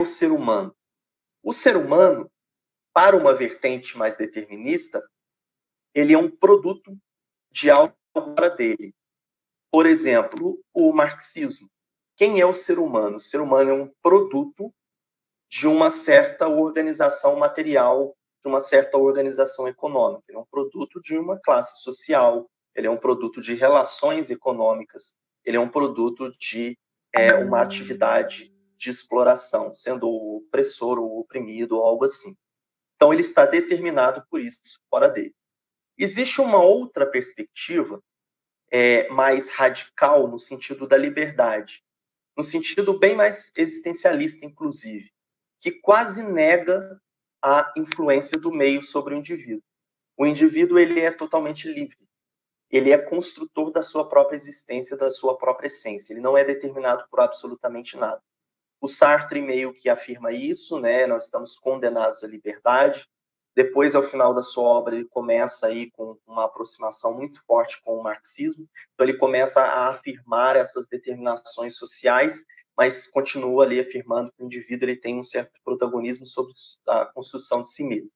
o ser humano? O ser humano, para uma vertente mais determinista, ele é um produto de algo fora dele. Por exemplo, o marxismo. Quem é o ser humano? O ser humano é um produto de uma certa organização material, de uma certa organização econômica. Ele é um produto de uma classe social, ele é um produto de relações econômicas, ele é um produto de é, uma atividade de exploração, sendo o opressor ou oprimido ou algo assim. Então, ele está determinado por isso fora dele. Existe uma outra perspectiva é, mais radical no sentido da liberdade, no sentido bem mais existencialista, inclusive, que quase nega a influência do meio sobre o indivíduo. O indivíduo ele é totalmente livre. Ele é construtor da sua própria existência, da sua própria essência. Ele não é determinado por absolutamente nada. O Sartre meio que afirma isso, né? Nós estamos condenados à liberdade. Depois, ao final da sua obra, ele começa aí com uma aproximação muito forte com o marxismo. Então, ele começa a afirmar essas determinações sociais, mas continua ali afirmando que o indivíduo ele tem um certo protagonismo sobre a construção de si mesmo.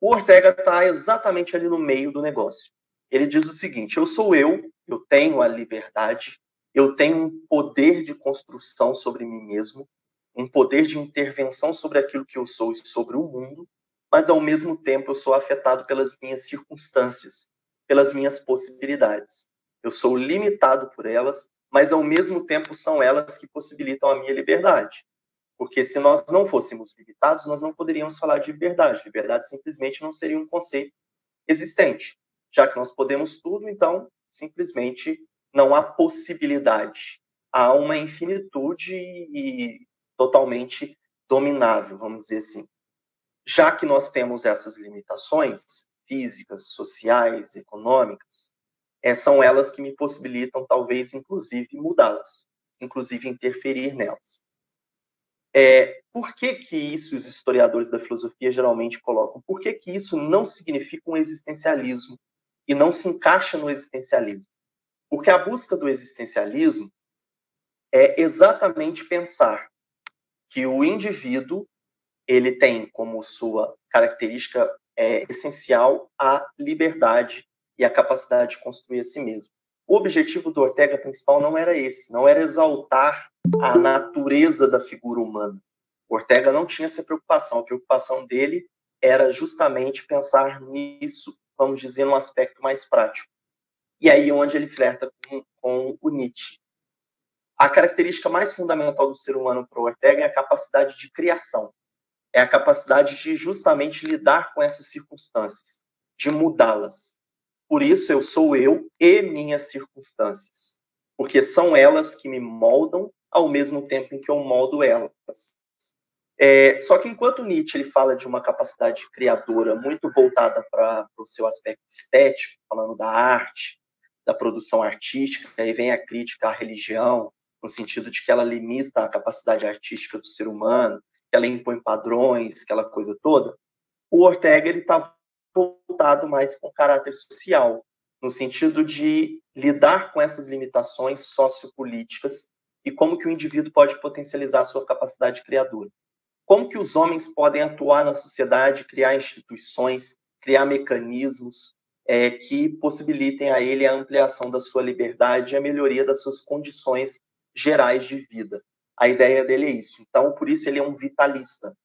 O Ortega está exatamente ali no meio do negócio. Ele diz o seguinte: eu sou eu, eu tenho a liberdade, eu tenho um poder de construção sobre mim mesmo, um poder de intervenção sobre aquilo que eu sou e sobre o mundo, mas ao mesmo tempo eu sou afetado pelas minhas circunstâncias, pelas minhas possibilidades. Eu sou limitado por elas, mas ao mesmo tempo são elas que possibilitam a minha liberdade. Porque se nós não fôssemos limitados, nós não poderíamos falar de liberdade. Liberdade simplesmente não seria um conceito existente. Já que nós podemos tudo, então simplesmente não há possibilidade. Há uma infinitude e totalmente dominável, vamos dizer assim. Já que nós temos essas limitações físicas, sociais, econômicas, é, são elas que me possibilitam, talvez, inclusive, mudá-las, inclusive interferir nelas. É, por que, que isso os historiadores da filosofia geralmente colocam? Por que, que isso não significa um existencialismo e não se encaixa no existencialismo? Porque a busca do existencialismo é exatamente pensar que o indivíduo ele tem como sua característica é, essencial a liberdade e a capacidade de construir a si mesmo. O objetivo do Ortega principal não era esse, não era exaltar a natureza da figura humana. O Ortega não tinha essa preocupação, a preocupação dele era justamente pensar nisso, vamos dizer, num aspecto mais prático. E aí onde ele flerta com, com o Nietzsche. A característica mais fundamental do ser humano para o Ortega é a capacidade de criação. É a capacidade de justamente lidar com essas circunstâncias, de mudá-las. Por isso eu sou eu e minhas circunstâncias, porque são elas que me moldam ao mesmo tempo em que eu moldo elas. É, só que enquanto Nietzsche ele fala de uma capacidade criadora muito voltada para o seu aspecto estético, falando da arte, da produção artística, aí vem a crítica à religião, no sentido de que ela limita a capacidade artística do ser humano, que ela impõe padrões, aquela coisa toda. O Ortega ele está voltado mais com caráter social, no sentido de lidar com essas limitações sociopolíticas e como que o indivíduo pode potencializar a sua capacidade criadora. Como que os homens podem atuar na sociedade, criar instituições, criar mecanismos, é, que possibilitem a ele a ampliação da sua liberdade e a melhoria das suas condições gerais de vida. A ideia dele é isso. Então, por isso ele é um vitalista.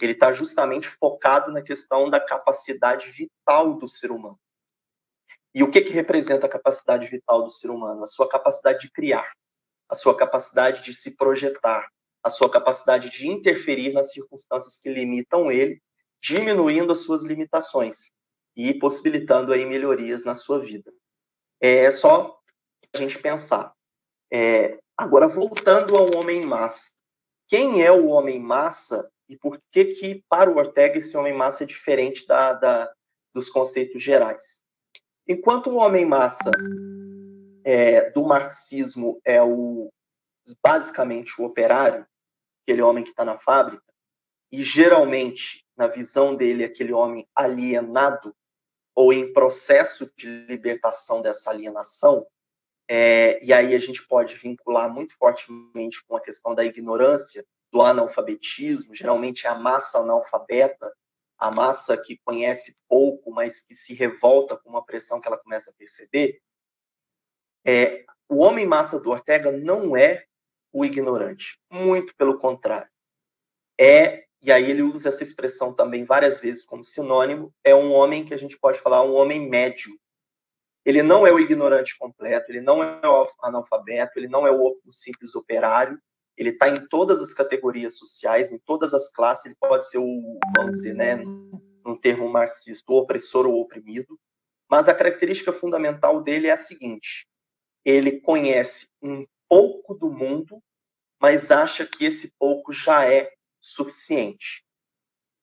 Ele está justamente focado na questão da capacidade vital do ser humano. E o que, que representa a capacidade vital do ser humano? A sua capacidade de criar, a sua capacidade de se projetar, a sua capacidade de interferir nas circunstâncias que limitam ele, diminuindo as suas limitações e possibilitando aí melhorias na sua vida. É só a gente pensar. É, agora, voltando ao homem massa. Quem é o homem massa e por que que, para o Ortega, esse homem massa é diferente da, da dos conceitos gerais? Enquanto o homem massa é, do marxismo é o basicamente o operário, aquele homem que está na fábrica, e geralmente, na visão dele, aquele homem alienado, ou em processo de libertação dessa alienação, é, e aí a gente pode vincular muito fortemente com a questão da ignorância, do analfabetismo, geralmente é a massa analfabeta, a massa que conhece pouco, mas que se revolta com uma pressão que ela começa a perceber, é, o homem massa do Ortega não é o ignorante, muito pelo contrário. É, e aí ele usa essa expressão também várias vezes como sinônimo, é um homem que a gente pode falar um homem médio. Ele não é o ignorante completo, ele não é o analfabeto, ele não é o simples operário, ele está em todas as categorias sociais, em todas as classes, ele pode ser o, vamos dizer, né, termo marxista, o opressor ou oprimido, mas a característica fundamental dele é a seguinte, ele conhece um pouco do mundo, mas acha que esse pouco já é suficiente.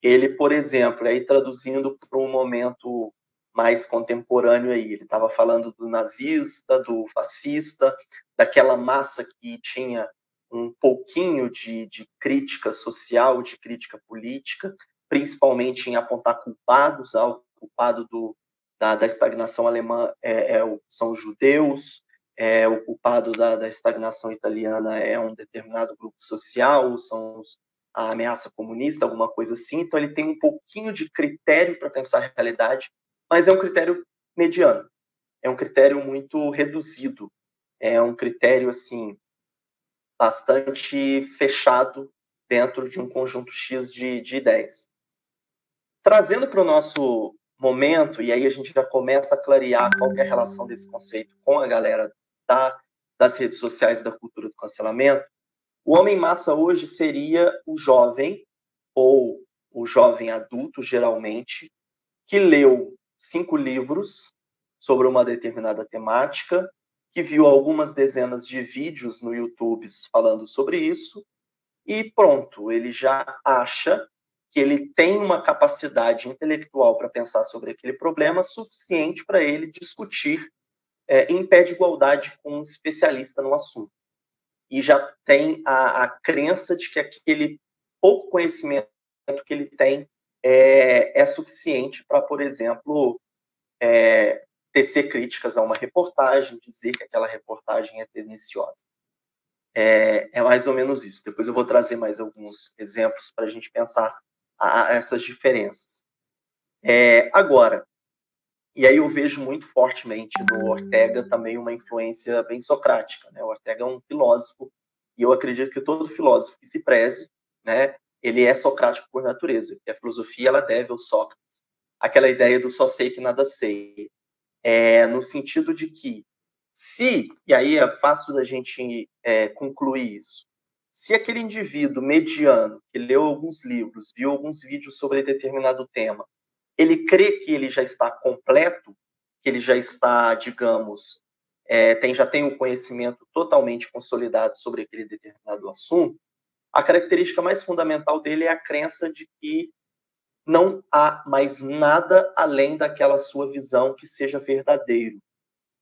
Ele, por exemplo, aí traduzindo para um momento mais contemporâneo aí, ele estava falando do nazista, do fascista, daquela massa que tinha um pouquinho de, de crítica social, de crítica política, principalmente em apontar culpados, ao culpado do, da, da estagnação alemã é, é, são os judeus, é, o culpado da, da, estagnação italiana é um determinado grupo social, são os, a ameaça comunista, alguma coisa assim. Então, ele tem um pouquinho de critério para pensar a realidade, mas é um critério mediano, é um critério muito reduzido, é um critério assim bastante fechado dentro de um conjunto X de, de ideias. Trazendo para o nosso momento, e aí a gente já começa a clarear qual é a relação desse conceito com a galera da, das redes sociais da cultura do cancelamento, o homem massa hoje seria o jovem, ou o jovem adulto, geralmente, que leu cinco livros sobre uma determinada temática que viu algumas dezenas de vídeos no YouTube falando sobre isso, e pronto, ele já acha que ele tem uma capacidade intelectual para pensar sobre aquele problema suficiente para ele discutir é, em pé de igualdade com um especialista no assunto. E já tem a, a crença de que aquele pouco conhecimento que ele tem é, é suficiente para, por exemplo, é, tecer críticas a uma reportagem, dizer que aquela reportagem é tendenciosa. É, é mais ou menos isso. Depois eu vou trazer mais alguns exemplos para a gente pensar a, a essas diferenças. É, agora, e aí eu vejo muito fortemente no Ortega também uma influência bem socrática. Né? O Ortega é um filósofo, e eu acredito que todo filósofo que se preze, né, ele é socrático por natureza, que a filosofia ela deve ao Sócrates. Aquela ideia do só sei que nada sei é, no sentido de que se, e aí é fácil da gente é, concluir isso, se aquele indivíduo mediano que leu alguns livros, viu alguns vídeos sobre determinado tema, ele crê que ele já está completo, que ele já está, digamos, é, tem, já tem o conhecimento totalmente consolidado sobre aquele determinado assunto, a característica mais fundamental dele é a crença de que não há mais nada além daquela sua visão que seja verdadeiro.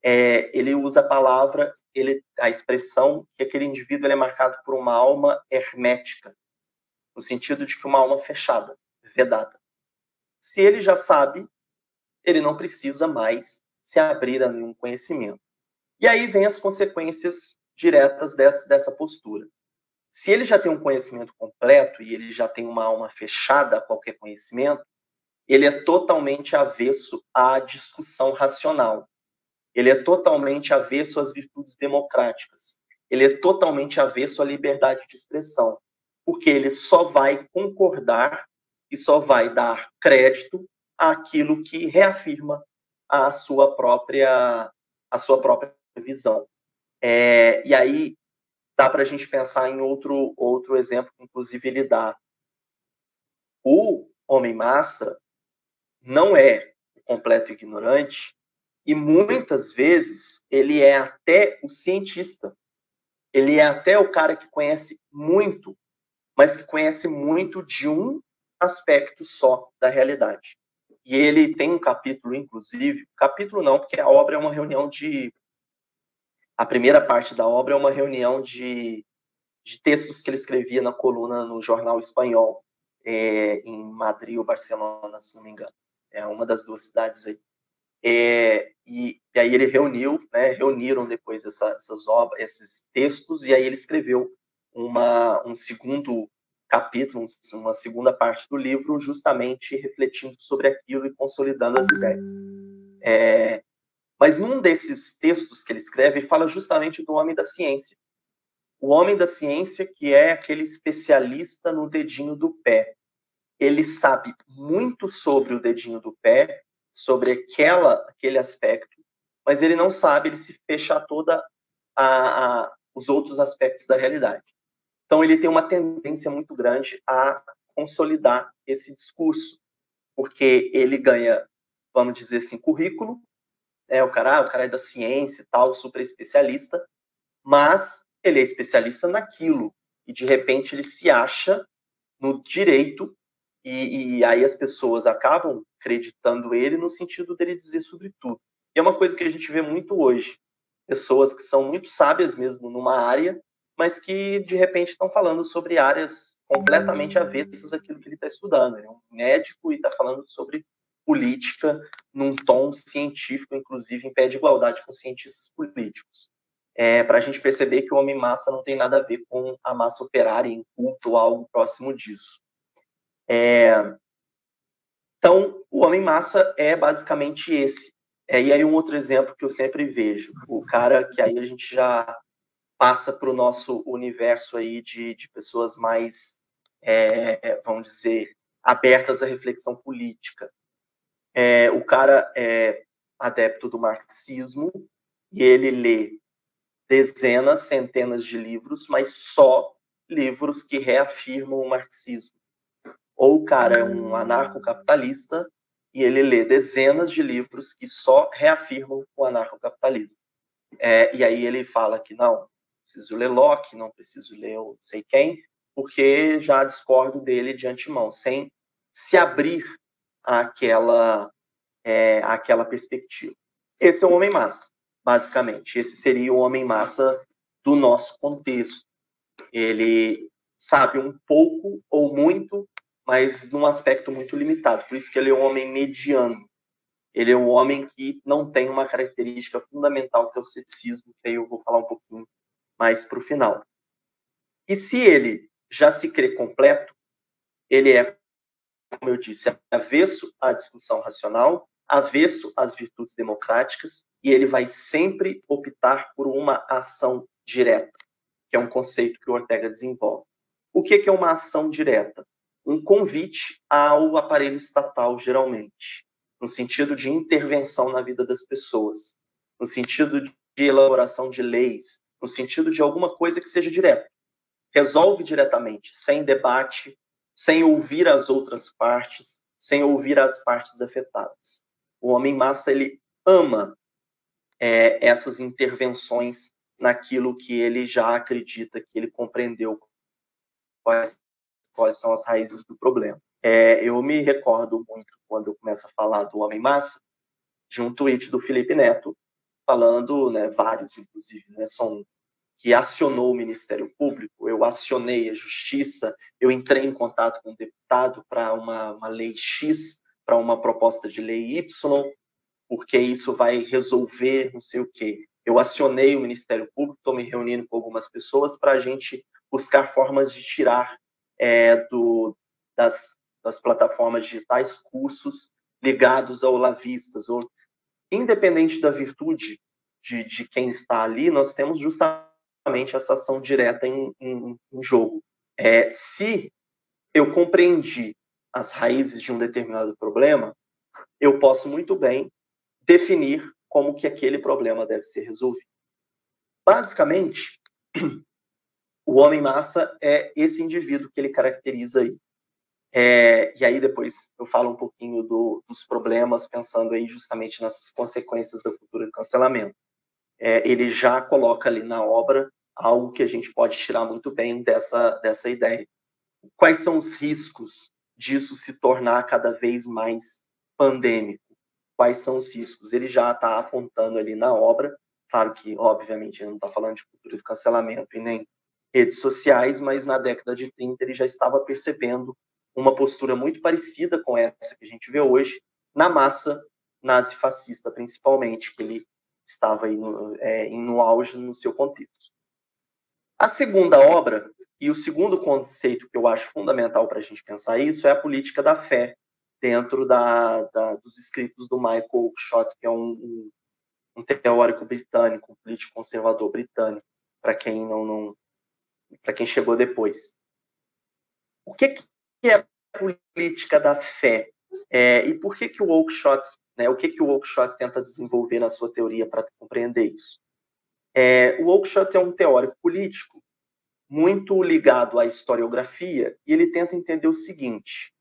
É, ele usa a palavra, ele, a expressão que aquele indivíduo é marcado por uma alma hermética, no sentido de que uma alma fechada, vedada. Se ele já sabe, ele não precisa mais se abrir a nenhum conhecimento. E aí vem as consequências diretas dessa, dessa postura. Se ele já tem um conhecimento completo e ele já tem uma alma fechada a qualquer conhecimento, ele é totalmente avesso à discussão racional. Ele é totalmente avesso às virtudes democráticas. Ele é totalmente avesso à liberdade de expressão, porque ele só vai concordar e só vai dar crédito àquilo que reafirma a sua própria a sua própria visão. É, e aí dá para a gente pensar em outro, outro exemplo que, inclusive, ele dá. O homem-massa não é o completo ignorante e, muitas vezes, ele é até o cientista. Ele é até o cara que conhece muito, mas que conhece muito de um aspecto só da realidade. E ele tem um capítulo, inclusive, capítulo não, porque a obra é uma reunião de a primeira parte da obra é uma reunião de, de textos que ele escrevia na coluna no jornal espanhol, é, em Madrid ou Barcelona, se não me engano. É uma das duas cidades aí. É, e, e, aí ele reuniu, né, reuniram depois essa, essas obras, esses textos, e aí ele escreveu uma, um segundo capítulo, uma segunda parte do livro, justamente refletindo sobre aquilo e consolidando as ideias. É, mas num desses textos que ele escreve, fala justamente do homem da ciência. O homem da ciência, que é aquele especialista no dedinho do pé. Ele sabe muito sobre o dedinho do pé, sobre aquela, aquele aspecto, mas ele não sabe, ele se fecha a toda a, a, os outros aspectos da realidade. Então ele tem uma tendência muito grande a consolidar esse discurso, porque ele ganha, vamos dizer assim, currículo, é o cara, ah, o cara é da ciência e tal, super especialista, mas ele é especialista naquilo e de repente ele se acha no direito e, e aí as pessoas acabam acreditando ele no sentido dele dizer sobre tudo. E é uma coisa que a gente vê muito hoje. Pessoas que são muito sábias mesmo numa área, mas que de repente estão falando sobre áreas completamente avessas àquilo que ele está estudando. Ele é um médico e está falando sobre política num tom científico, inclusive em pé de igualdade com cientistas políticos. É, para a gente perceber que o homem-massa não tem nada a ver com a massa operária em culto ou algo próximo disso. É, então, o homem-massa é basicamente esse. É, e aí um outro exemplo que eu sempre vejo, o cara que aí a gente já passa para o nosso universo aí de, de pessoas mais, é, vamos dizer, abertas à reflexão política. É, o cara é adepto do marxismo e ele lê dezenas, centenas de livros, mas só livros que reafirmam o marxismo. Ou o cara é um anarcocapitalista e ele lê dezenas de livros que só reafirmam o anarcocapitalismo. É, e aí ele fala que não, preciso ler Locke, não preciso ler não sei quem, porque já discordo dele de antemão, sem se abrir àquela, é, àquela perspectiva. Esse é o homem-massa, basicamente. Esse seria o homem-massa do nosso contexto. Ele sabe um pouco ou muito, mas num aspecto muito limitado. Por isso que ele é um homem mediano. Ele é um homem que não tem uma característica fundamental que é o ceticismo, que aí eu vou falar um pouquinho mais para o final. E se ele já se crê completo, ele é como eu disse, avesso à discussão racional, avesso às virtudes democráticas, e ele vai sempre optar por uma ação direta, que é um conceito que o Ortega desenvolve. O que é uma ação direta? Um convite ao aparelho estatal, geralmente, no sentido de intervenção na vida das pessoas, no sentido de elaboração de leis, no sentido de alguma coisa que seja direta. Resolve diretamente, sem debate, sem ouvir as outras partes, sem ouvir as partes afetadas. O homem massa ele ama é, essas intervenções naquilo que ele já acredita que ele compreendeu quais, quais são as raízes do problema. É, eu me recordo muito quando eu começo a falar do homem massa de um tweet do Felipe Neto falando, né, vários inclusive, né, são que acionou o Ministério Público, eu acionei a Justiça, eu entrei em contato com o deputado para uma, uma lei X, para uma proposta de lei Y, porque isso vai resolver não sei o quê. Eu acionei o Ministério Público, estou me reunindo com algumas pessoas para a gente buscar formas de tirar é, do, das, das plataformas digitais cursos ligados ao Lavistas, ou independente da virtude de, de quem está ali, nós temos justamente essa ação direta em, em, em jogo. É, se eu compreendi as raízes de um determinado problema, eu posso muito bem definir como que aquele problema deve ser resolvido. Basicamente, o homem massa é esse indivíduo que ele caracteriza aí. É, e aí depois eu falo um pouquinho do, dos problemas, pensando aí justamente nas consequências da cultura do cancelamento. É, ele já coloca ali na obra algo que a gente pode tirar muito bem dessa, dessa ideia. Quais são os riscos disso se tornar cada vez mais pandêmico? Quais são os riscos? Ele já está apontando ali na obra, claro que, obviamente, ele não está falando de cultura do cancelamento e nem redes sociais, mas na década de 30 ele já estava percebendo uma postura muito parecida com essa que a gente vê hoje na massa nazifascista, principalmente, que ele estava no, é, no auge no seu contexto. A segunda obra E o segundo conceito que eu acho fundamental para a gente pensar isso é a política da fé, dentro da, da dos escritos do Michael Oakeshott, que é um, um, um teórico britânico, um político conservador britânico, para quem não, não para quem chegou depois. O que, que é a política da fé? É, e por que que o Oakeshott, né, o que que o Oakeshott tenta desenvolver na sua teoria para compreender isso? É, o Oakeshott é um teórico político muito ligado à historiografia e ele tenta entender o seguinte: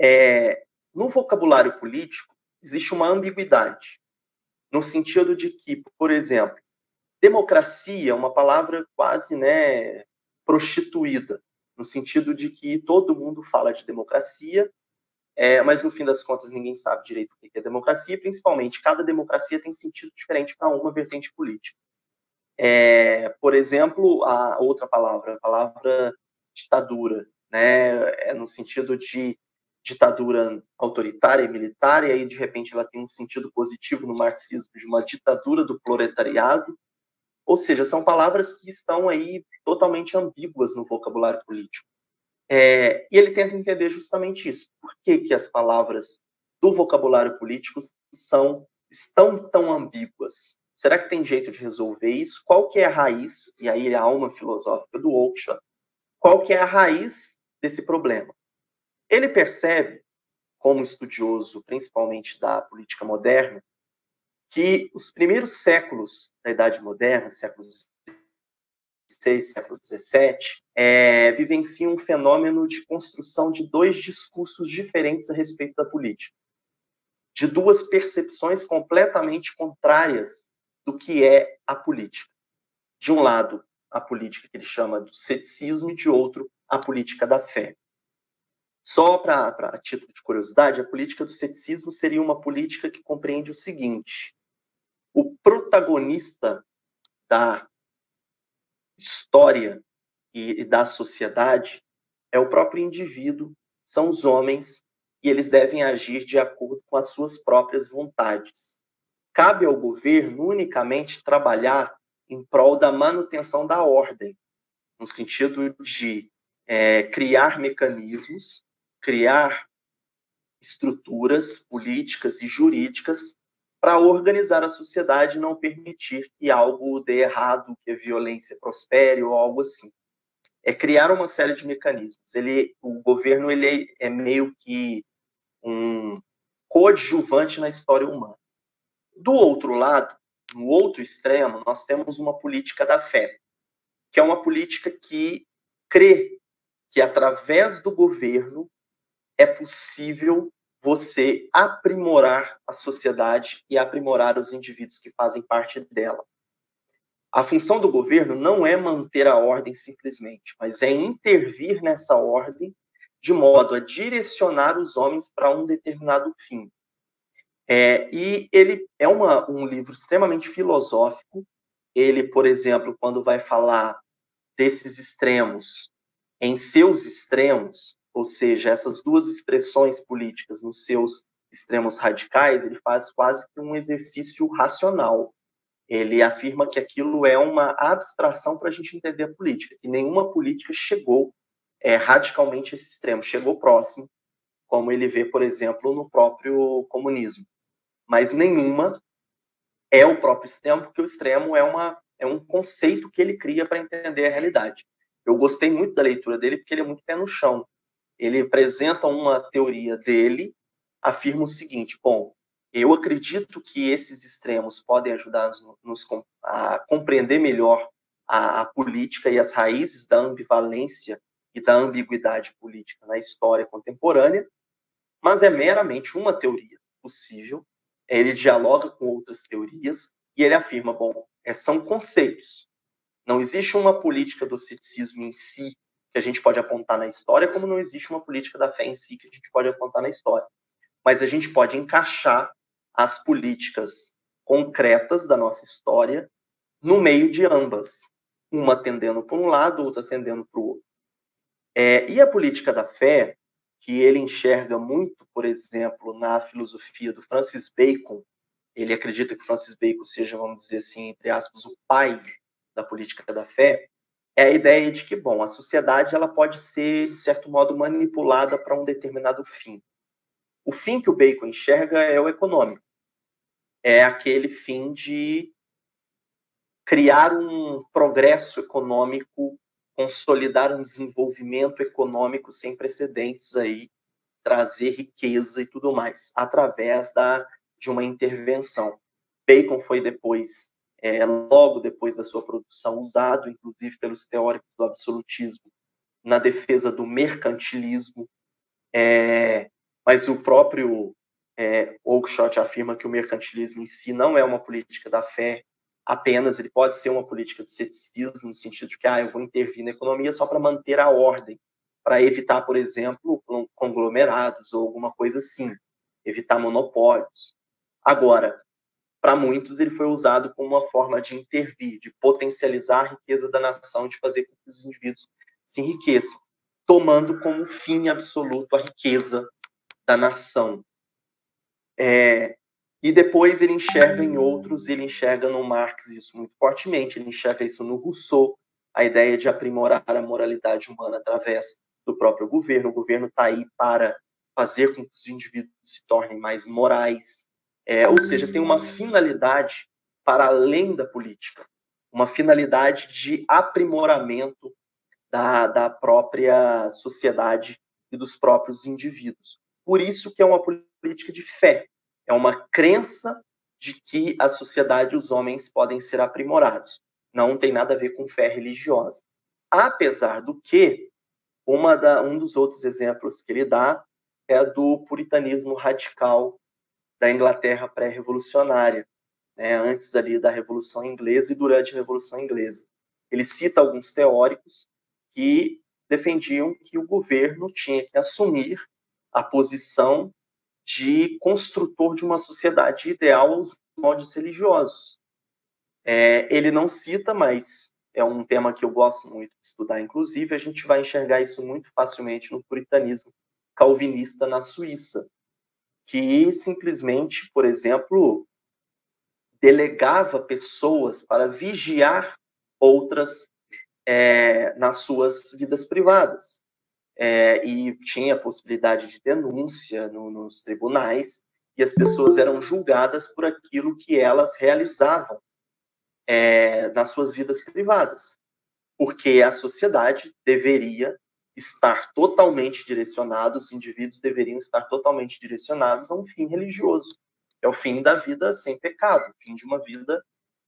é, no vocabulário político existe uma ambiguidade, no sentido de que, por exemplo, democracia é uma palavra quase né, prostituída, no sentido de que todo mundo fala de democracia, é, mas no fim das contas ninguém sabe direito o que é democracia, e principalmente cada democracia tem sentido diferente para uma vertente política. É, por exemplo, a outra palavra, a palavra ditadura, né, é no sentido de ditadura autoritária e militar, e aí de repente ela tem um sentido positivo no marxismo de uma ditadura do proletariado, ou seja, são palavras que estão aí totalmente ambíguas no vocabulário político. É, e ele tenta entender justamente isso. Por que, que as palavras do vocabulário político são estão tão ambíguas? Será que tem jeito de resolver isso? Qual que é a raiz? E aí a alma filosófica do Oakeshott. Qual que é a raiz desse problema? Ele percebe, como estudioso principalmente da política moderna, que os primeiros séculos da Idade Moderna, séculos XVI, século XVII, é, vivenciam um fenômeno de construção de dois discursos diferentes a respeito da política, de duas percepções completamente contrárias do que é a política. De um lado, a política que ele chama do ceticismo, e de outro, a política da fé. Só para título de curiosidade, a política do ceticismo seria uma política que compreende o seguinte: o protagonista da história e, e da sociedade é o próprio indivíduo, são os homens, e eles devem agir de acordo com as suas próprias vontades. Cabe ao governo unicamente trabalhar em prol da manutenção da ordem, no sentido de é, criar mecanismos criar estruturas políticas e jurídicas para organizar a sociedade e não permitir que algo dê errado, que a violência prospere ou algo assim. É criar uma série de mecanismos. Ele, o governo ele é meio que um coadjuvante na história humana. Do outro lado, no outro extremo, nós temos uma política da fé, que é uma política que crê que através do governo é possível você aprimorar a sociedade e aprimorar os indivíduos que fazem parte dela. A função do governo não é manter a ordem simplesmente, mas é intervir nessa ordem de modo a direcionar os homens para um determinado fim. É, e ele é uma, um livro extremamente filosófico. Ele, por exemplo, quando vai falar desses extremos, em seus extremos, ou seja, essas duas expressões políticas nos seus extremos radicais, ele faz quase que um exercício racional. Ele afirma que aquilo é uma abstração para a gente entender a política, que nenhuma política chegou é, radicalmente a esse extremo, chegou próximo, como ele vê, por exemplo, no próprio comunismo. Mas nenhuma é o próprio extremo, porque o extremo é, uma, é um conceito que ele cria para entender a realidade. Eu gostei muito da leitura dele, porque ele é muito pé no chão ele apresenta uma teoria dele, afirma o seguinte: bom, eu acredito que esses extremos podem ajudar nos, a compreender melhor a, a, política e as raízes da ambivalência e da ambiguidade política na história contemporânea, mas é meramente uma teoria possível. Ele dialoga com outras teorias e ele afirma: bom, é, são conceitos. Não existe uma política do ceticismo em si que a gente pode apontar na história, como não existe uma política da fé em si que a gente pode apontar na história. Mas a gente pode encaixar as políticas concretas da nossa história no meio de ambas, uma tendendo para um lado, outra tendendo para o outro. É, e a política da fé, que ele enxerga muito, por exemplo, na filosofia do Francis Bacon, ele acredita que Francis Bacon seja, vamos dizer assim, entre aspas, o pai da política da fé, é a ideia de que, bom, a sociedade ela pode ser, de certo modo, manipulada para um determinado fim. O fim que o Bacon enxerga é o econômico. É aquele fim de criar um progresso econômico, consolidar um desenvolvimento econômico sem precedentes aí, trazer riqueza e tudo mais, através da, de uma intervenção. Bacon foi depois é, logo depois da sua produção, usado inclusive pelos teóricos do absolutismo na defesa do mercantilismo, é, mas o próprio é, Oakeshott afirma que o mercantilismo em si não é uma política da fé apenas, ele pode ser uma política de ceticismo, no sentido de que ah, eu vou intervir na economia só para manter a ordem, para evitar, por exemplo, conglomerados ou alguma coisa assim, evitar monopólios. Agora, para muitos, ele foi usado como uma forma de intervir, de potencializar a riqueza da nação, de fazer com que os indivíduos se enriqueçam, tomando como fim absoluto a riqueza da nação. É, e depois ele enxerga em outros, ele enxerga no Marx isso muito fortemente, ele enxerga isso no Rousseau, a ideia de aprimorar a moralidade humana através do próprio governo. O governo está aí para fazer com que os indivíduos se tornem mais morais, é, ou seja, tem uma finalidade para além da política, uma finalidade de aprimoramento da, da própria sociedade e dos próprios indivíduos. Por isso que é uma política de fé, é uma crença de que a sociedade e os homens podem ser aprimorados. Não tem nada a ver com fé religiosa. Apesar do que, da, um dos outros exemplos que ele dá é do puritanismo radical da Inglaterra pré-revolucionária, né, antes ali da Revolução Inglesa e durante a Revolução Inglesa. Ele cita alguns teóricos que defendiam que o governo tinha que assumir a posição de construtor de uma sociedade ideal aos moldes religiosos. É, ele não cita, mas é um tema que eu gosto muito de estudar, inclusive, a gente vai enxergar isso muito facilmente no puritanismo calvinista na Suíça, que simplesmente, por exemplo, delegava pessoas para vigiar outras é, nas suas vidas privadas. É, e tinha a possibilidade de denúncia no, nos tribunais, e as pessoas eram julgadas por aquilo que elas realizavam é, nas suas vidas privadas, porque a sociedade deveria estar totalmente direcionados, os indivíduos deveriam estar totalmente direcionados a um fim religioso. É o fim da vida sem pecado, o fim de uma vida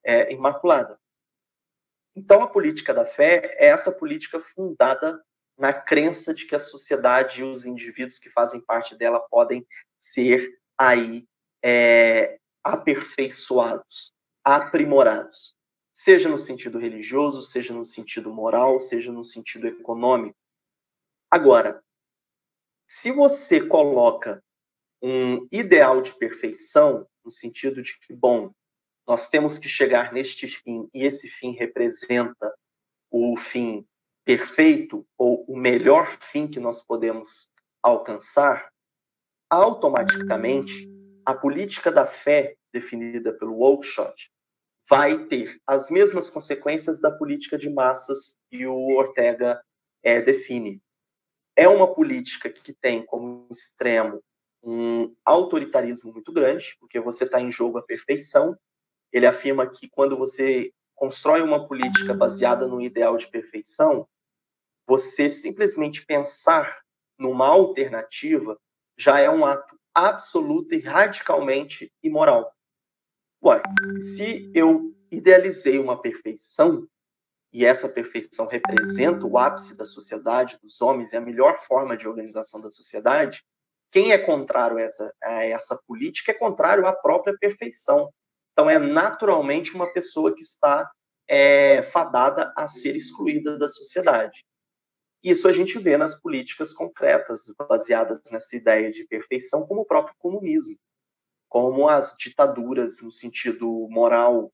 é, imaculada. Então, a política da fé é essa política fundada na crença de que a sociedade e os indivíduos que fazem parte dela podem ser aí é, aperfeiçoados, aprimorados, seja no sentido religioso, seja no sentido moral, seja no sentido econômico. Agora, se você coloca um ideal de perfeição, no sentido de que, bom, nós temos que chegar neste fim e esse fim representa o fim perfeito ou o melhor fim que nós podemos alcançar, automaticamente a política da fé definida pelo Oakeshott vai ter as mesmas consequências da política de massas que o Ortega é, define é uma política que tem como extremo um autoritarismo muito grande, porque você está em jogo a perfeição. Ele afirma que quando você constrói uma política baseada no ideal de perfeição, você simplesmente pensar numa alternativa já é um ato absoluto e radicalmente imoral. Ué, se eu idealizei uma perfeição, e essa perfeição representa o ápice da sociedade, dos homens, é a melhor forma de organização da sociedade, quem é contrário a essa, a essa política é contrário à própria perfeição. Então, é naturalmente uma pessoa que está é, fadada a ser excluída da sociedade. Isso a gente vê nas políticas concretas, baseadas nessa ideia de perfeição, como o próprio comunismo, como as ditaduras no sentido moral.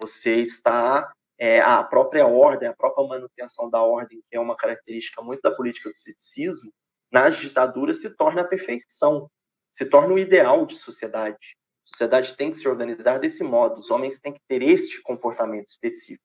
Você está é, a própria ordem, a própria manutenção da ordem, que é uma característica muito da política do ceticismo, nas ditaduras se torna a perfeição, se torna o ideal de sociedade. A sociedade tem que se organizar desse modo, os homens têm que ter este comportamento específico.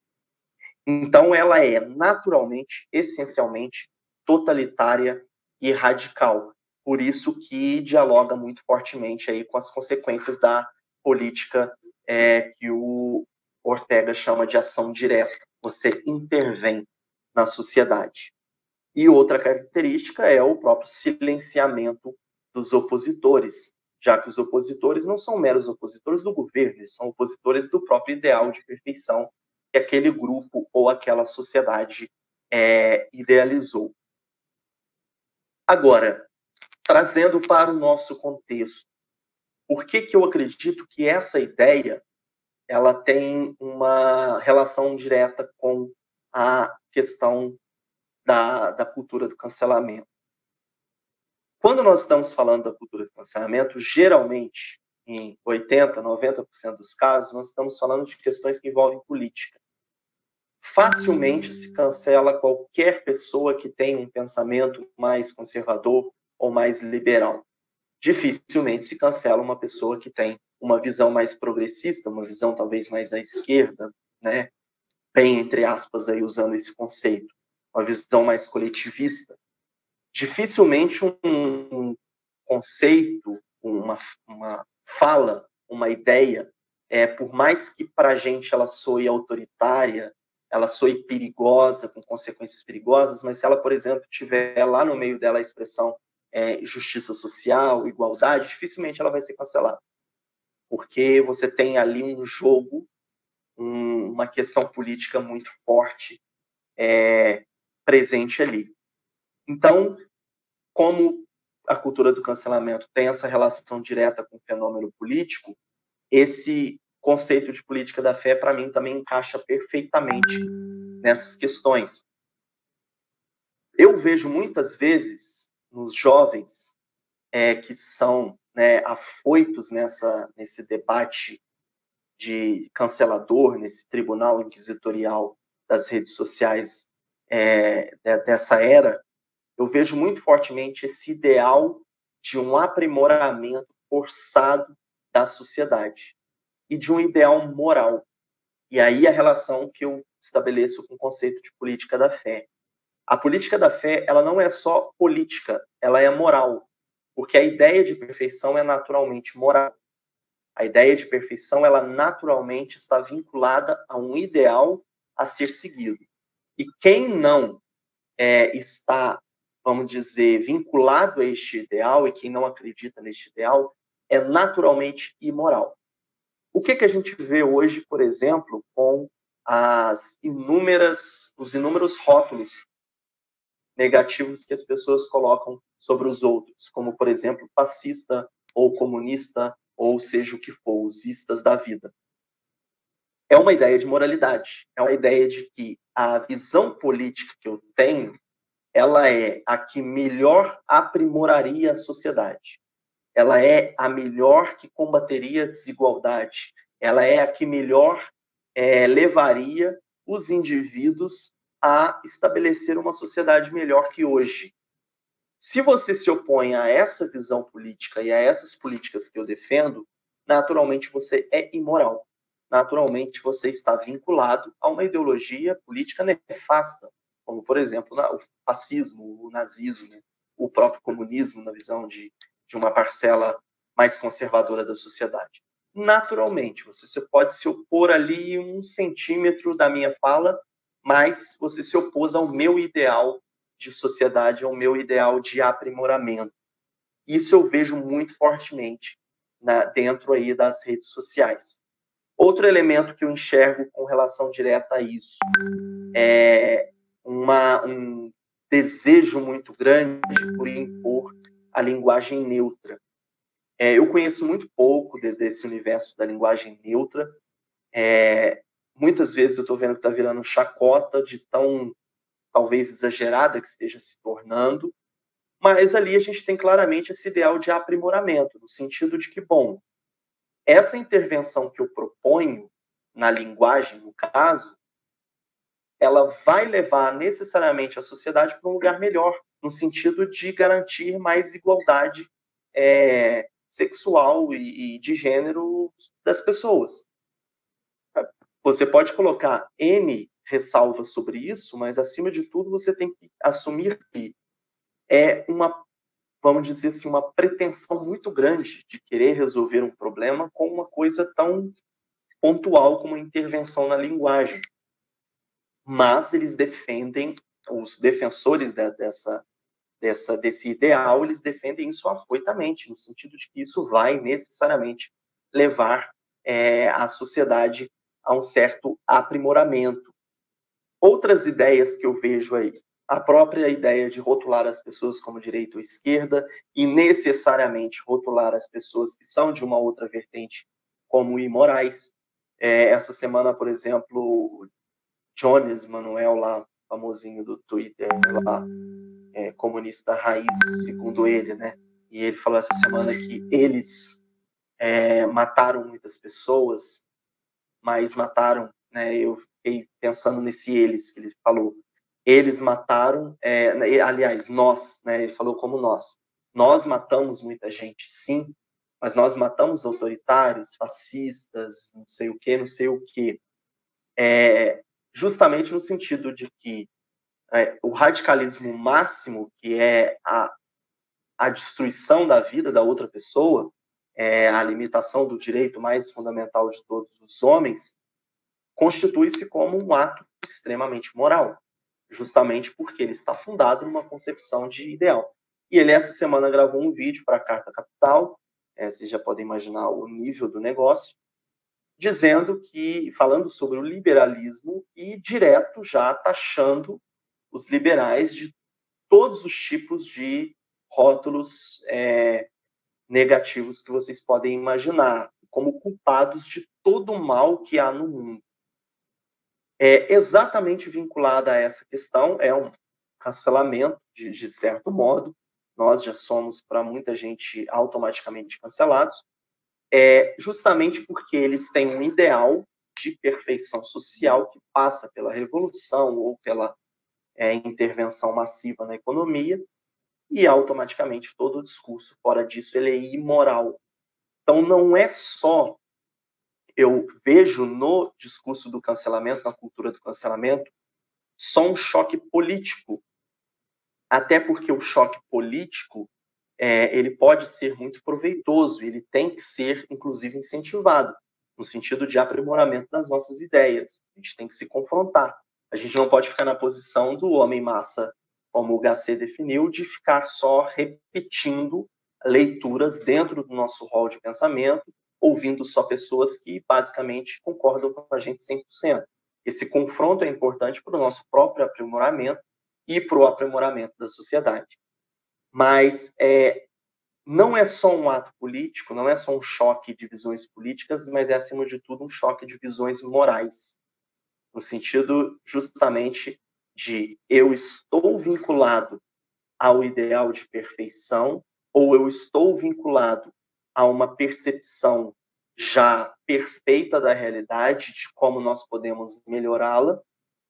Então, ela é naturalmente, essencialmente, totalitária e radical. Por isso que dialoga muito fortemente aí com as consequências da política é, que o Ortega chama de ação direta. Você intervém na sociedade. E outra característica é o próprio silenciamento dos opositores, já que os opositores não são meros opositores do governo, eles são opositores do próprio ideal de perfeição que aquele grupo ou aquela sociedade é, idealizou. Agora, trazendo para o nosso contexto, por que, que eu acredito que essa ideia ela tem uma relação direta com a questão da, da cultura do cancelamento? Quando nós estamos falando da cultura do cancelamento, geralmente, em 80%, 90% dos casos, nós estamos falando de questões que envolvem política. Facilmente se cancela qualquer pessoa que tenha um pensamento mais conservador ou mais liberal. Dificilmente se cancela uma pessoa que tem uma visão mais progressista, uma visão talvez mais à esquerda, né? Bem entre aspas aí usando esse conceito, uma visão mais coletivista dificilmente um, um conceito, uma, uma fala, uma ideia, é, por mais que para a gente ela soe autoritária, ela soe perigosa, com consequências perigosas, mas se ela, por exemplo, tiver lá no meio dela a expressão é, justiça social, igualdade, dificilmente ela vai ser cancelada. Porque você tem ali um jogo, um, uma questão política muito forte é, presente ali. Então, como a cultura do cancelamento tem essa relação direta com o fenômeno político, esse conceito de política da fé, para mim, também encaixa perfeitamente nessas questões. Eu vejo muitas vezes nos jovens é, que são né, afoitos nessa, nesse debate de cancelador, nesse tribunal inquisitorial das redes sociais é, dessa era, eu vejo muito fortemente esse ideal de um aprimoramento forçado da sociedade e de um ideal moral. E aí a relação que eu estabeleço com o conceito de política da fé. A política da fé, ela não é só política, ela é moral, porque a ideia de perfeição é naturalmente moral. A ideia de perfeição, ela naturalmente está vinculada a um ideal a ser seguido. E quem não é, está vamos dizer, vinculado a este ideal, e quem não acredita neste ideal, é naturalmente imoral. O que, que a gente vê hoje, por exemplo, com as inúmeras, os inúmeros rótulos negativos que as pessoas colocam sobre os outros, como, por exemplo, fascista ou comunista, ou seja o que for, os istas da vida. É uma ideia de moralidade, é uma ideia de que a visão política que eu tenho ela é a que melhor aprimoraria a sociedade. Ela é a melhor que combateria a desigualdade. Ela é a que melhor é, levaria os indivíduos a estabelecer uma sociedade melhor que hoje. Se você se opõe a essa visão política e a essas políticas que eu defendo, naturalmente você é imoral. Naturalmente você está vinculado a uma ideologia política nefasta, como, por exemplo, o fascismo, o nazismo, o próprio comunismo, na visão de, de uma parcela mais conservadora da sociedade. Naturalmente, você pode se opor ali um centímetro da minha fala, mas você se opôs ao meu ideal de sociedade, ao meu ideal de aprimoramento. Isso eu vejo muito fortemente na, dentro aí das redes sociais. Outro elemento que eu enxergo com relação direta a isso é uma, um desejo muito grande por impor a linguagem neutra. É, eu conheço muito pouco de, desse universo da linguagem neutra. É, muitas vezes eu estou vendo que está virando chacota de tão, talvez, exagerada que esteja se tornando, mas ali a gente tem claramente esse ideal de aprimoramento, no sentido de que, bom, essa intervenção que eu proponho na linguagem, no caso, ela vai levar necessariamente a sociedade para um lugar melhor, no sentido de garantir mais igualdade é, sexual e, e de gênero das pessoas. Você pode colocar N ressalvas sobre isso, mas acima de tudo você tem que assumir que é uma, vamos dizer assim, uma pretensão muito grande de querer resolver um problema com uma coisa tão pontual como a intervenção na linguagem. Mas eles defendem, os defensores da, dessa, dessa, desse ideal, eles defendem isso afoitamente, no sentido de que isso vai necessariamente levar é, a sociedade a um certo aprimoramento. Outras ideias que eu vejo aí, a própria ideia de rotular as pessoas como direita ou esquerda e necessariamente rotular as pessoas que são de uma outra vertente como imorais. É, essa semana, por exemplo, Jones Manuel lá, famosinho do Twitter, lá, é, comunista raiz, segundo ele, né? E ele falou essa semana que eles é, mataram muitas pessoas mas mataram, né? Eu fiquei pensando nesse eles que ele falou. Eles mataram, é, né, aliás, nós, né? Ele falou como nós. Nós matamos muita gente, sim, mas nós matamos autoritários, fascistas, não sei o que, não sei o que. É, justamente no sentido de que é, o radicalismo máximo, que é a, a destruição da vida da outra pessoa, é, a limitação do direito mais fundamental de todos os homens, constitui-se como um ato extremamente moral, justamente porque ele está fundado numa concepção de ideal. E ele, essa semana, gravou um vídeo para a Carta Capital, é, vocês já podem imaginar o nível do negócio, dizendo que, falando sobre o liberalismo e direto já taxando os liberais de todos os tipos de rótulos é, negativos que vocês podem imaginar, como culpados de todo o mal que há no mundo. É exatamente vinculada a essa questão é um cancelamento, de, de certo modo. Nós já somos, para muita gente, automaticamente cancelados, é justamente porque eles têm um ideal de perfeição social que passa pela revolução ou pela é, intervenção massiva na economia, e automaticamente todo o discurso fora disso ele é imoral. Então não é só eu vejo no discurso do cancelamento, na cultura do cancelamento, só um choque político. Até porque o choque político é, ele pode ser muito proveitoso, ele tem que ser, inclusive, incentivado, no sentido de aprimoramento das nossas ideias. A gente tem que se confrontar. A gente não pode ficar na posição do homem massa como o HC definiu, de ficar só repetindo leituras dentro do nosso rol de pensamento, ouvindo só pessoas que basicamente concordam com a gente 100%. Esse confronto é importante para o nosso próprio aprimoramento e para o aprimoramento da sociedade. Mas é, não é só um ato político, não é só um choque de visões políticas, mas é, acima de tudo, um choque de visões morais, no sentido justamente de eu estou vinculado ao ideal de perfeição ou eu estou vinculado a uma percepção já perfeita da realidade, de como nós podemos melhorá-la.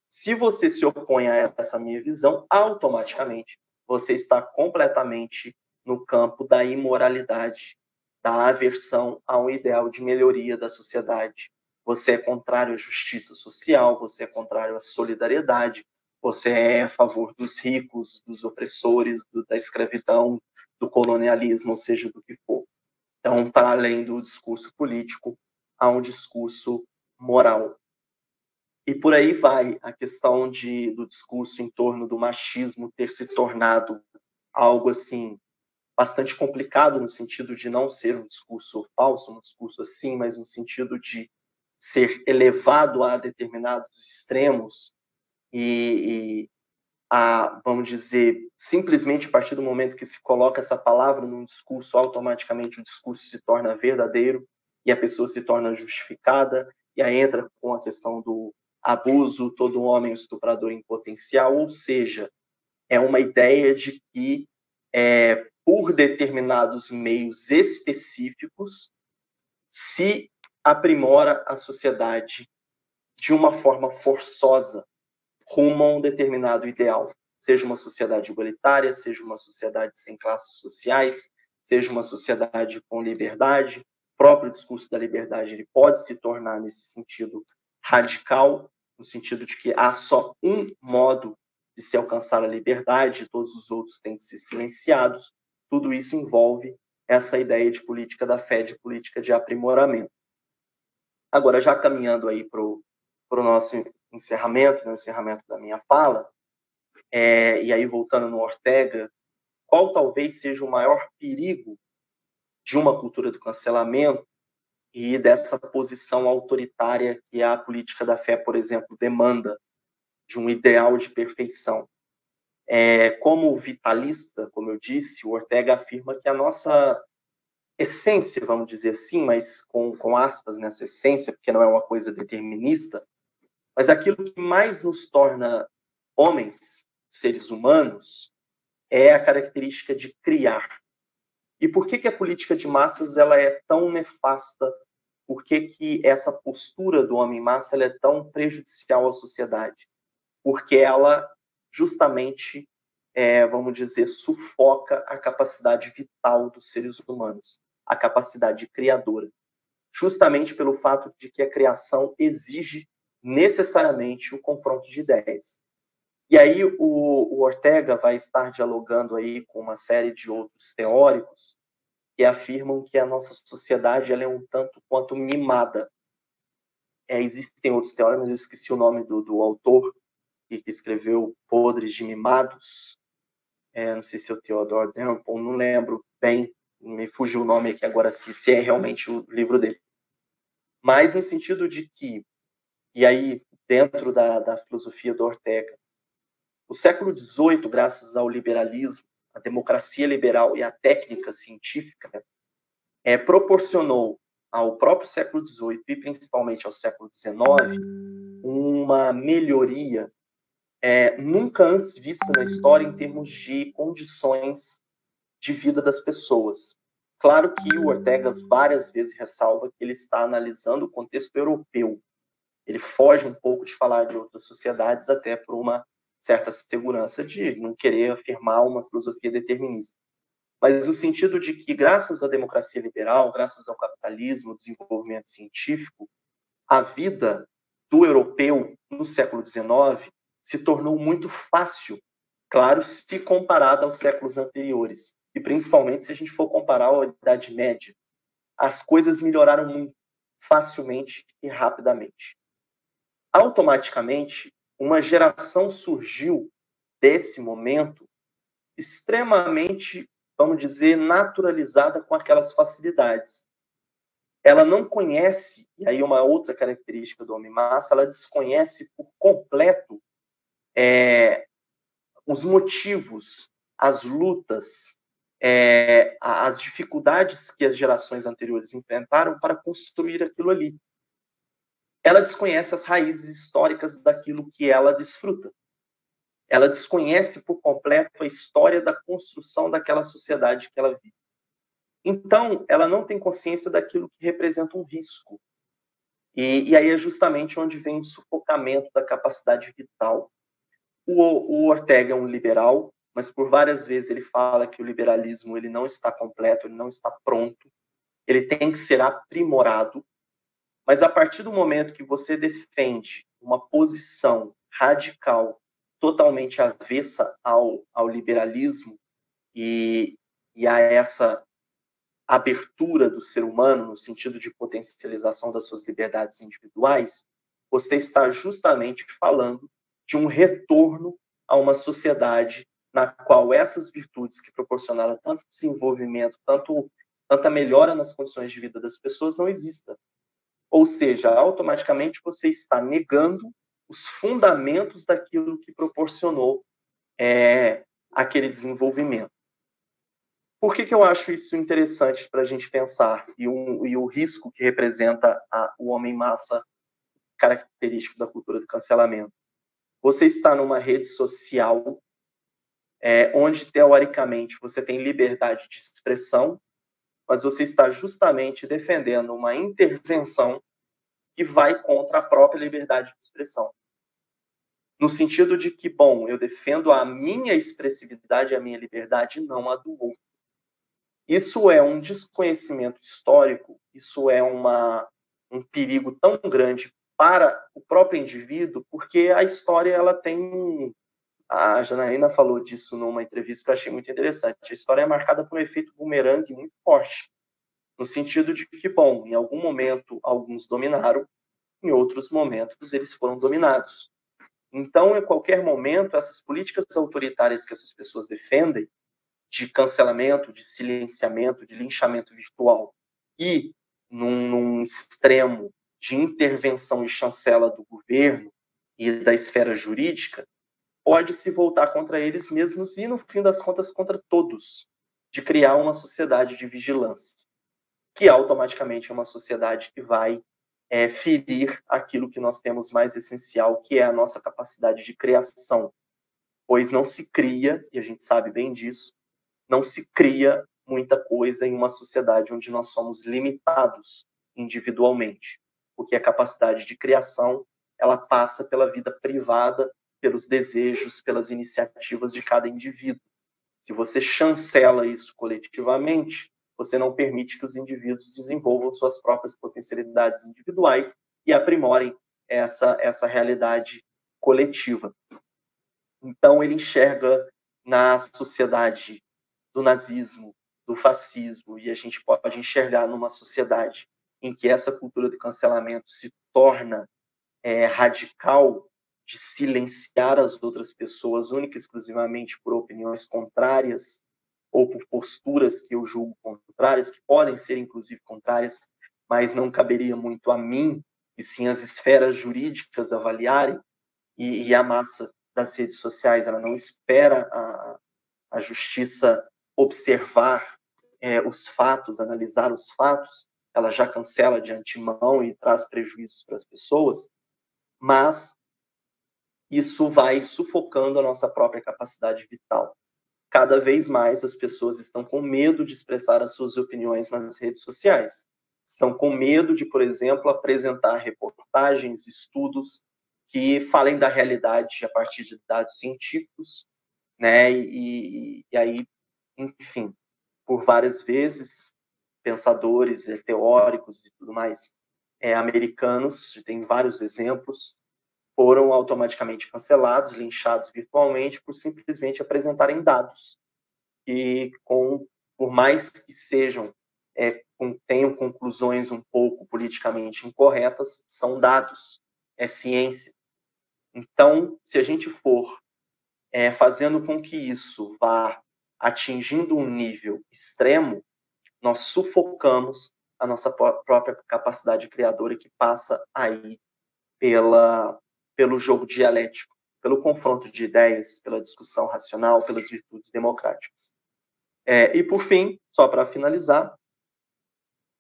Se você se opõe a essa minha visão, automaticamente você está completamente no campo da imoralidade, da aversão a um ideal de melhoria da sociedade. Você é contrário à justiça social, você é contrário à solidariedade, você é a favor dos ricos, dos opressores, do, da escravidão, do colonialismo, ou seja, do que for. Então, para além do discurso político, há um discurso moral. E por aí vai a questão de, do discurso em torno do machismo ter se tornado algo assim bastante complicado no sentido de não ser um discurso falso, um discurso assim, mas no sentido de ser elevado a determinados extremos e, e a, vamos dizer, simplesmente a partir do momento que se coloca essa palavra num discurso, automaticamente o discurso se torna verdadeiro e a pessoa se torna justificada, e aí entra com a questão do abuso, todo homem estuprador em potencial, ou seja, é uma ideia de que é, por determinados meios específicos se aprimora a sociedade de uma forma forçosa, rumo a um determinado ideal, seja uma sociedade igualitária, seja uma sociedade sem classes sociais, seja uma sociedade com liberdade. O próprio discurso da liberdade ele pode se tornar nesse sentido radical no sentido de que há só um modo de se alcançar a liberdade, todos os outros têm de ser silenciados. Tudo isso envolve essa ideia de política da fé, de política de aprimoramento. Agora, já caminhando aí para o nosso encerramento, no encerramento da minha fala, é, e aí voltando no Ortega, qual talvez seja o maior perigo de uma cultura do cancelamento e dessa posição autoritária que a política da fé, por exemplo, demanda de um ideal de perfeição. É, como vitalista, como eu disse, o Ortega afirma que a nossa essência, vamos dizer assim, mas com, com aspas nessa essência, porque não é uma coisa determinista, mas aquilo que mais nos torna homens, seres humanos, é a característica de criar. E por que, que a política de massas ela é tão nefasta? Por que, que essa postura do homem-massa é tão prejudicial à sociedade? Porque ela justamente, é, vamos dizer, sufoca a capacidade vital dos seres humanos, a capacidade criadora, justamente pelo fato de que a criação exige necessariamente o confronto de ideias. E aí o, o Ortega vai estar dialogando aí com uma série de outros teóricos que afirmam que a nossa sociedade ela é um tanto quanto mimada. É, existem outros teóricos, eu esqueci o nome do, do autor, que escreveu Podres de Mimados, é, não sei se é o Theodore Dampon, não lembro bem, me fugiu o nome aqui agora, se, se é realmente o livro dele. Mas no sentido de que, e aí dentro da, da filosofia do Ortega, o século XVIII, graças ao liberalismo, a democracia liberal e a técnica científica, é, proporcionou ao próprio século XVIII e principalmente ao século XIX uma melhoria é, nunca antes vista na história em termos de condições de vida das pessoas. Claro que o Ortega várias vezes ressalva que ele está analisando o contexto europeu. Ele foge um pouco de falar de outras sociedades, até por uma certa segurança de não querer afirmar uma filosofia determinista. Mas no sentido de que, graças à democracia liberal, graças ao capitalismo, ao desenvolvimento científico, a vida do europeu no século XIX se tornou muito fácil, claro, se comparada aos séculos anteriores. E principalmente se a gente for comparar a Idade Média. As coisas melhoraram muito facilmente e rapidamente. Automaticamente, uma geração surgiu desse momento extremamente, vamos dizer, naturalizada com aquelas facilidades. Ela não conhece, e aí uma outra característica do homem massa, ela desconhece por completo é, os motivos, as lutas, é, as dificuldades que as gerações anteriores enfrentaram para construir aquilo ali. Ela desconhece as raízes históricas daquilo que ela desfruta. Ela desconhece por completo a história da construção daquela sociedade que ela vive. Então, ela não tem consciência daquilo que representa um risco. E, e aí é justamente onde vem o sufocamento da capacidade vital o, o Ortega é um liberal, mas por várias vezes ele fala que o liberalismo ele não está completo, ele não está pronto, ele tem que ser aprimorado. Mas a partir do momento que você defende uma posição radical, totalmente avessa ao, ao liberalismo e, e a essa abertura do ser humano no sentido de potencialização das suas liberdades individuais, você está justamente falando de um retorno a uma sociedade na qual essas virtudes que proporcionaram tanto desenvolvimento, tanto tanta melhora nas condições de vida das pessoas não exista. Ou seja, automaticamente você está negando os fundamentos daquilo que proporcionou é, aquele desenvolvimento. Por que, que eu acho isso interessante para a gente pensar e, um, e, o risco que representa a, o homem massa característico da cultura do cancelamento? Você está numa rede social é, onde, teoricamente, você tem liberdade de expressão, mas você está justamente defendendo uma intervenção que vai contra a própria liberdade de expressão. No sentido de que, bom, eu defendo a minha expressividade, a minha liberdade, não a do outro. Isso é um desconhecimento histórico, isso é uma, um perigo tão grande para o próprio indivíduo, porque a história ela tem a Janaína falou disso numa entrevista que eu achei muito interessante. A história é marcada por um efeito bumerangue muito forte, no sentido de que, bom, em algum momento alguns dominaram, em outros momentos eles foram dominados. Então, em qualquer momento, essas políticas autoritárias que essas pessoas defendem, de cancelamento, de silenciamento, de linchamento virtual, e num, num extremo de intervenção e chancela do governo e da esfera jurídica, pode se voltar contra eles mesmos e, no fim das contas, contra todos, de criar uma sociedade de vigilância, que automaticamente é uma sociedade que vai é, ferir aquilo que nós temos mais essencial, que é a nossa capacidade de criação. Pois não se cria, e a gente sabe bem disso, não se cria muita coisa em uma sociedade onde nós somos limitados individualmente, porque a capacidade de criação ela passa pela vida privada pelos desejos, pelas iniciativas de cada indivíduo. Se você chancela isso coletivamente, você não permite que os indivíduos desenvolvam suas próprias potencialidades individuais e aprimorem essa, essa realidade coletiva. Então, ele enxerga na sociedade do nazismo, do fascismo, e a gente pode enxergar numa sociedade em que essa cultura do cancelamento se torna é, radical de silenciar as outras pessoas única e exclusivamente por opiniões contrárias ou por posturas que eu julgo contrárias, que podem ser inclusive contrárias, mas não caberia muito a mim, e sim as esferas jurídicas avaliarem, e, e a massa das redes sociais, ela não espera a, a justiça observar é, os fatos, analisar os fatos, ela já cancela de antemão e traz prejuízos para as pessoas, mas isso vai sufocando a nossa própria capacidade vital. Cada vez mais as pessoas estão com medo de expressar as suas opiniões nas redes sociais. Estão com medo de, por exemplo, apresentar reportagens, estudos que falem da realidade a partir de dados científicos, né? E, e aí, enfim, por várias vezes, pensadores, teóricos e tudo mais é, americanos, tem vários exemplos, foram automaticamente cancelados, linchados virtualmente por simplesmente apresentarem dados e com por mais que sejam é, tenham conclusões um pouco politicamente incorretas, são dados, é ciência. Então, se a gente for é, fazendo com que isso vá atingindo um nível extremo, nós sufocamos a nossa própria capacidade criadora que passa aí pela pelo jogo dialético, pelo confronto de ideias, pela discussão racional, pelas virtudes democráticas. É, e, por fim, só para finalizar,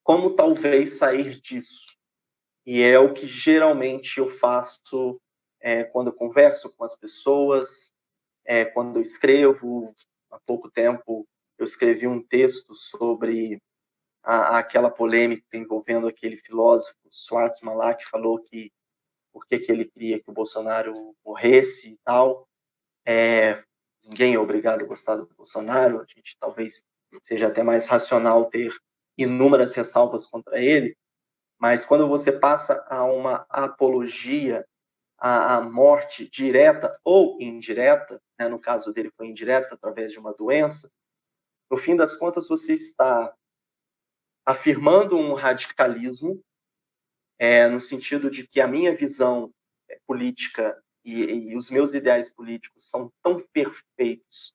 como talvez sair disso? E é o que geralmente eu faço é, quando eu converso com as pessoas, é, quando eu escrevo. Há pouco tempo eu escrevi um texto sobre a, aquela polêmica envolvendo aquele filósofo Schwarzman lá, que falou que por que, ele queria que o Bolsonaro morresse e tal. É, ninguém é obrigado a gostar do Bolsonaro, a gente talvez seja até mais racional ter inúmeras ressalvas contra ele, mas quando você passa a uma apologia à, à morte direta ou indireta, né, no caso dele foi indireta através de uma doença, no fim das contas você está afirmando um radicalismo é, no sentido de que a minha visão é, política e, e, os meus ideais políticos são tão perfeitos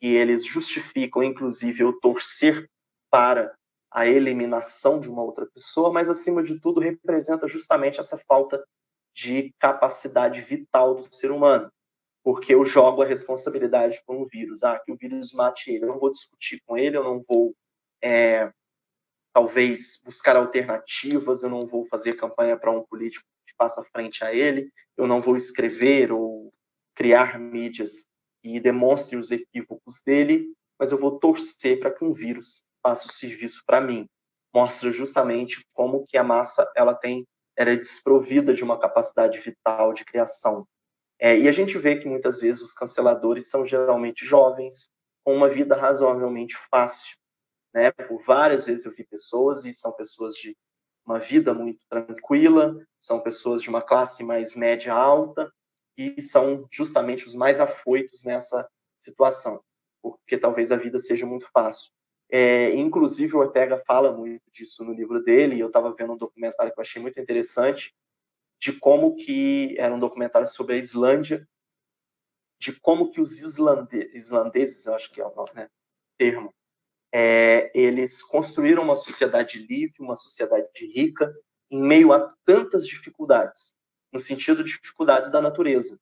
que eles justificam, inclusive, eu torcer para a eliminação de uma outra pessoa, mas, acima de tudo, representa justamente essa falta de capacidade vital do ser humano, porque eu jogo a responsabilidade para um vírus. Ah, que o vírus mate ele, eu não vou discutir com ele, eu não vou é, talvez buscar alternativas, eu não vou fazer campanha para um político que faça frente a ele, eu não vou escrever ou criar mídias que demonstrem os equívocos dele, mas eu vou torcer para que um vírus faça o serviço para mim. Mostra justamente como que a massa ela tem ela é desprovida de uma capacidade vital de criação. É, e a gente vê que muitas vezes os canceladores são geralmente jovens, com uma vida razoavelmente fácil. Né? Por várias vezes eu vi pessoas, e são pessoas de uma vida muito tranquila, são pessoas de uma classe mais média alta e são justamente os mais afoitos nessa situação, porque talvez a vida seja muito fácil. É, inclusive, o Ortega fala muito disso no livro dele, e eu estava vendo um documentário que eu achei muito interessante, de como que, era um documentário sobre a Islândia, de como que os islande, islandeses, eu acho que é o né, termo, é, eles construíram uma sociedade livre, uma sociedade rica, em meio a tantas dificuldades, no sentido de dificuldades da natureza.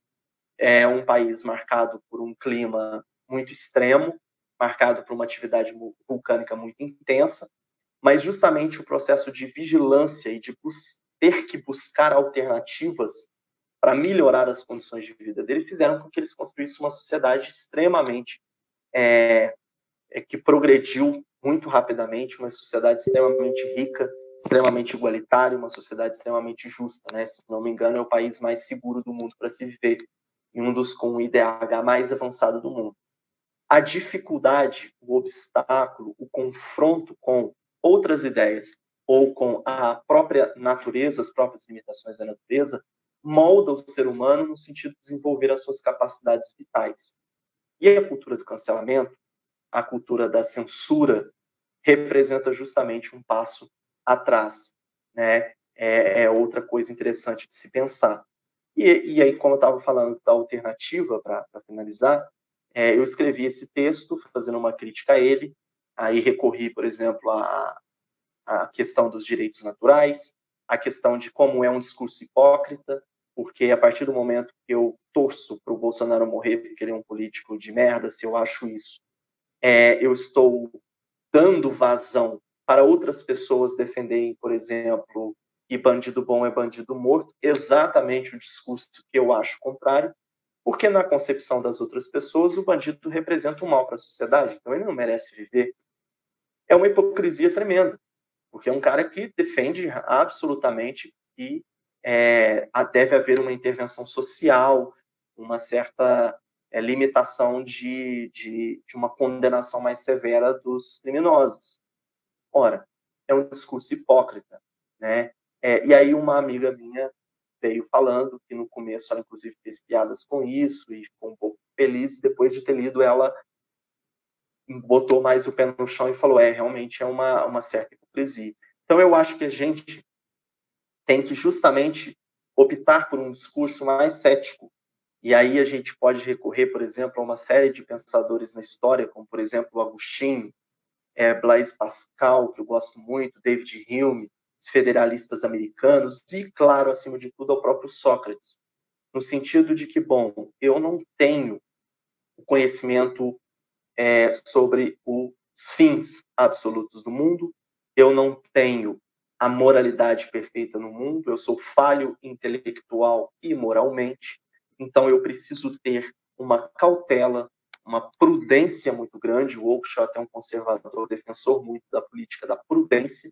É um país marcado por um clima muito extremo, marcado por uma atividade vulcânica muito intensa, mas justamente o processo de vigilância e de ter que buscar alternativas para melhorar as condições de vida dele fizeram com que eles construíssem uma sociedade extremamente é, é, que progrediu muito rapidamente, uma sociedade extremamente rica, extremamente igualitária, uma sociedade extremamente justa, né? Se não me engano, é o país mais seguro do mundo para se viver e um dos com o IDH mais avançado do mundo a dificuldade, o obstáculo, o confronto com outras ideias ou com a própria natureza, as próprias limitações da natureza, molda o ser humano no sentido de desenvolver as suas capacidades vitais. E a cultura do cancelamento, a cultura da censura, representa justamente um passo atrás, né? É, é outra coisa interessante de se pensar. E, e aí, como eu estava falando da alternativa, para finalizar, é, eu escrevi esse texto fazendo uma crítica a ele, aí recorri, por exemplo, à, à questão dos direitos naturais, a questão de como é um discurso hipócrita, porque a partir do momento que eu torço para o Bolsonaro morrer porque ele é um político de merda, se eu acho isso, é, eu estou dando vazão para outras pessoas defenderem, por exemplo, que bandido bom é bandido morto, exatamente o discurso que eu acho contrário, porque na concepção das outras pessoas, o bandido representa um mal para a sociedade, então ele não merece viver. É uma hipocrisia tremenda, porque é um cara que defende absolutamente que é, deve haver uma intervenção social, uma certa é, limitação de, de, de uma condenação mais severa dos criminosos. Ora, é um discurso hipócrita, né? É, e aí uma amiga minha veio falando que no começo ela inclusive fez piadas com isso e ficou um pouco feliz depois de ter lido ela botou mais o pé no chão e falou é realmente é uma uma certa hipocrisia então eu acho que a gente tem que justamente optar por um discurso mais cético e aí a gente pode recorrer por exemplo a uma série de pensadores na história como por exemplo Agostinho é, Blaise Pascal que eu gosto muito David Hume os federalistas americanos e, claro, acima de tudo, ao próprio Sócrates, no sentido de que, bom, eu não tenho o conhecimento é, sobre os fins absolutos do mundo, eu não tenho a moralidade perfeita no mundo, eu sou falho intelectual e moralmente, então eu preciso ter uma cautela, uma prudência muito grande. O Oakeshott é um conservador, defensor muito da política da prudência,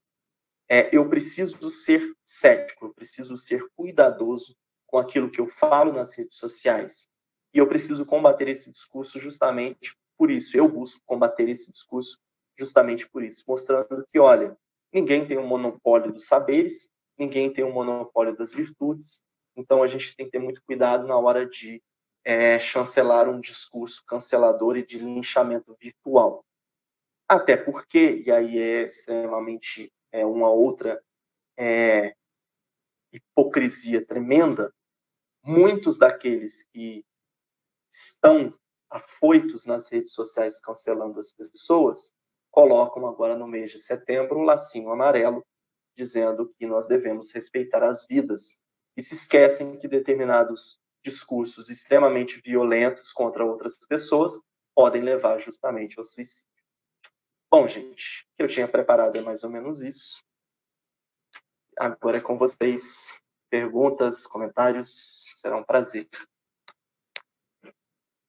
é, eu preciso ser cético, eu preciso ser cuidadoso com aquilo que eu falo nas redes sociais. E eu preciso combater esse discurso justamente por isso. Eu busco combater esse discurso justamente por isso, mostrando que, olha, ninguém tem um monopólio dos saberes, ninguém tem um monopólio das virtudes, então a gente tem que ter muito cuidado na hora de é, chancelar um discurso cancelador e de linchamento virtual. Até porque, e aí é extremamente é, uma outra é, hipocrisia tremenda, muitos daqueles que estão afoitos nas redes sociais cancelando as pessoas, colocam agora no mês de setembro um lacinho amarelo dizendo que nós devemos respeitar as vidas e se esquecem que determinados discursos extremamente violentos contra outras pessoas podem levar justamente ao suicídio. Bom, gente, eu tinha preparado é mais ou menos isso. Agora é com vocês. Perguntas, comentários, será um prazer.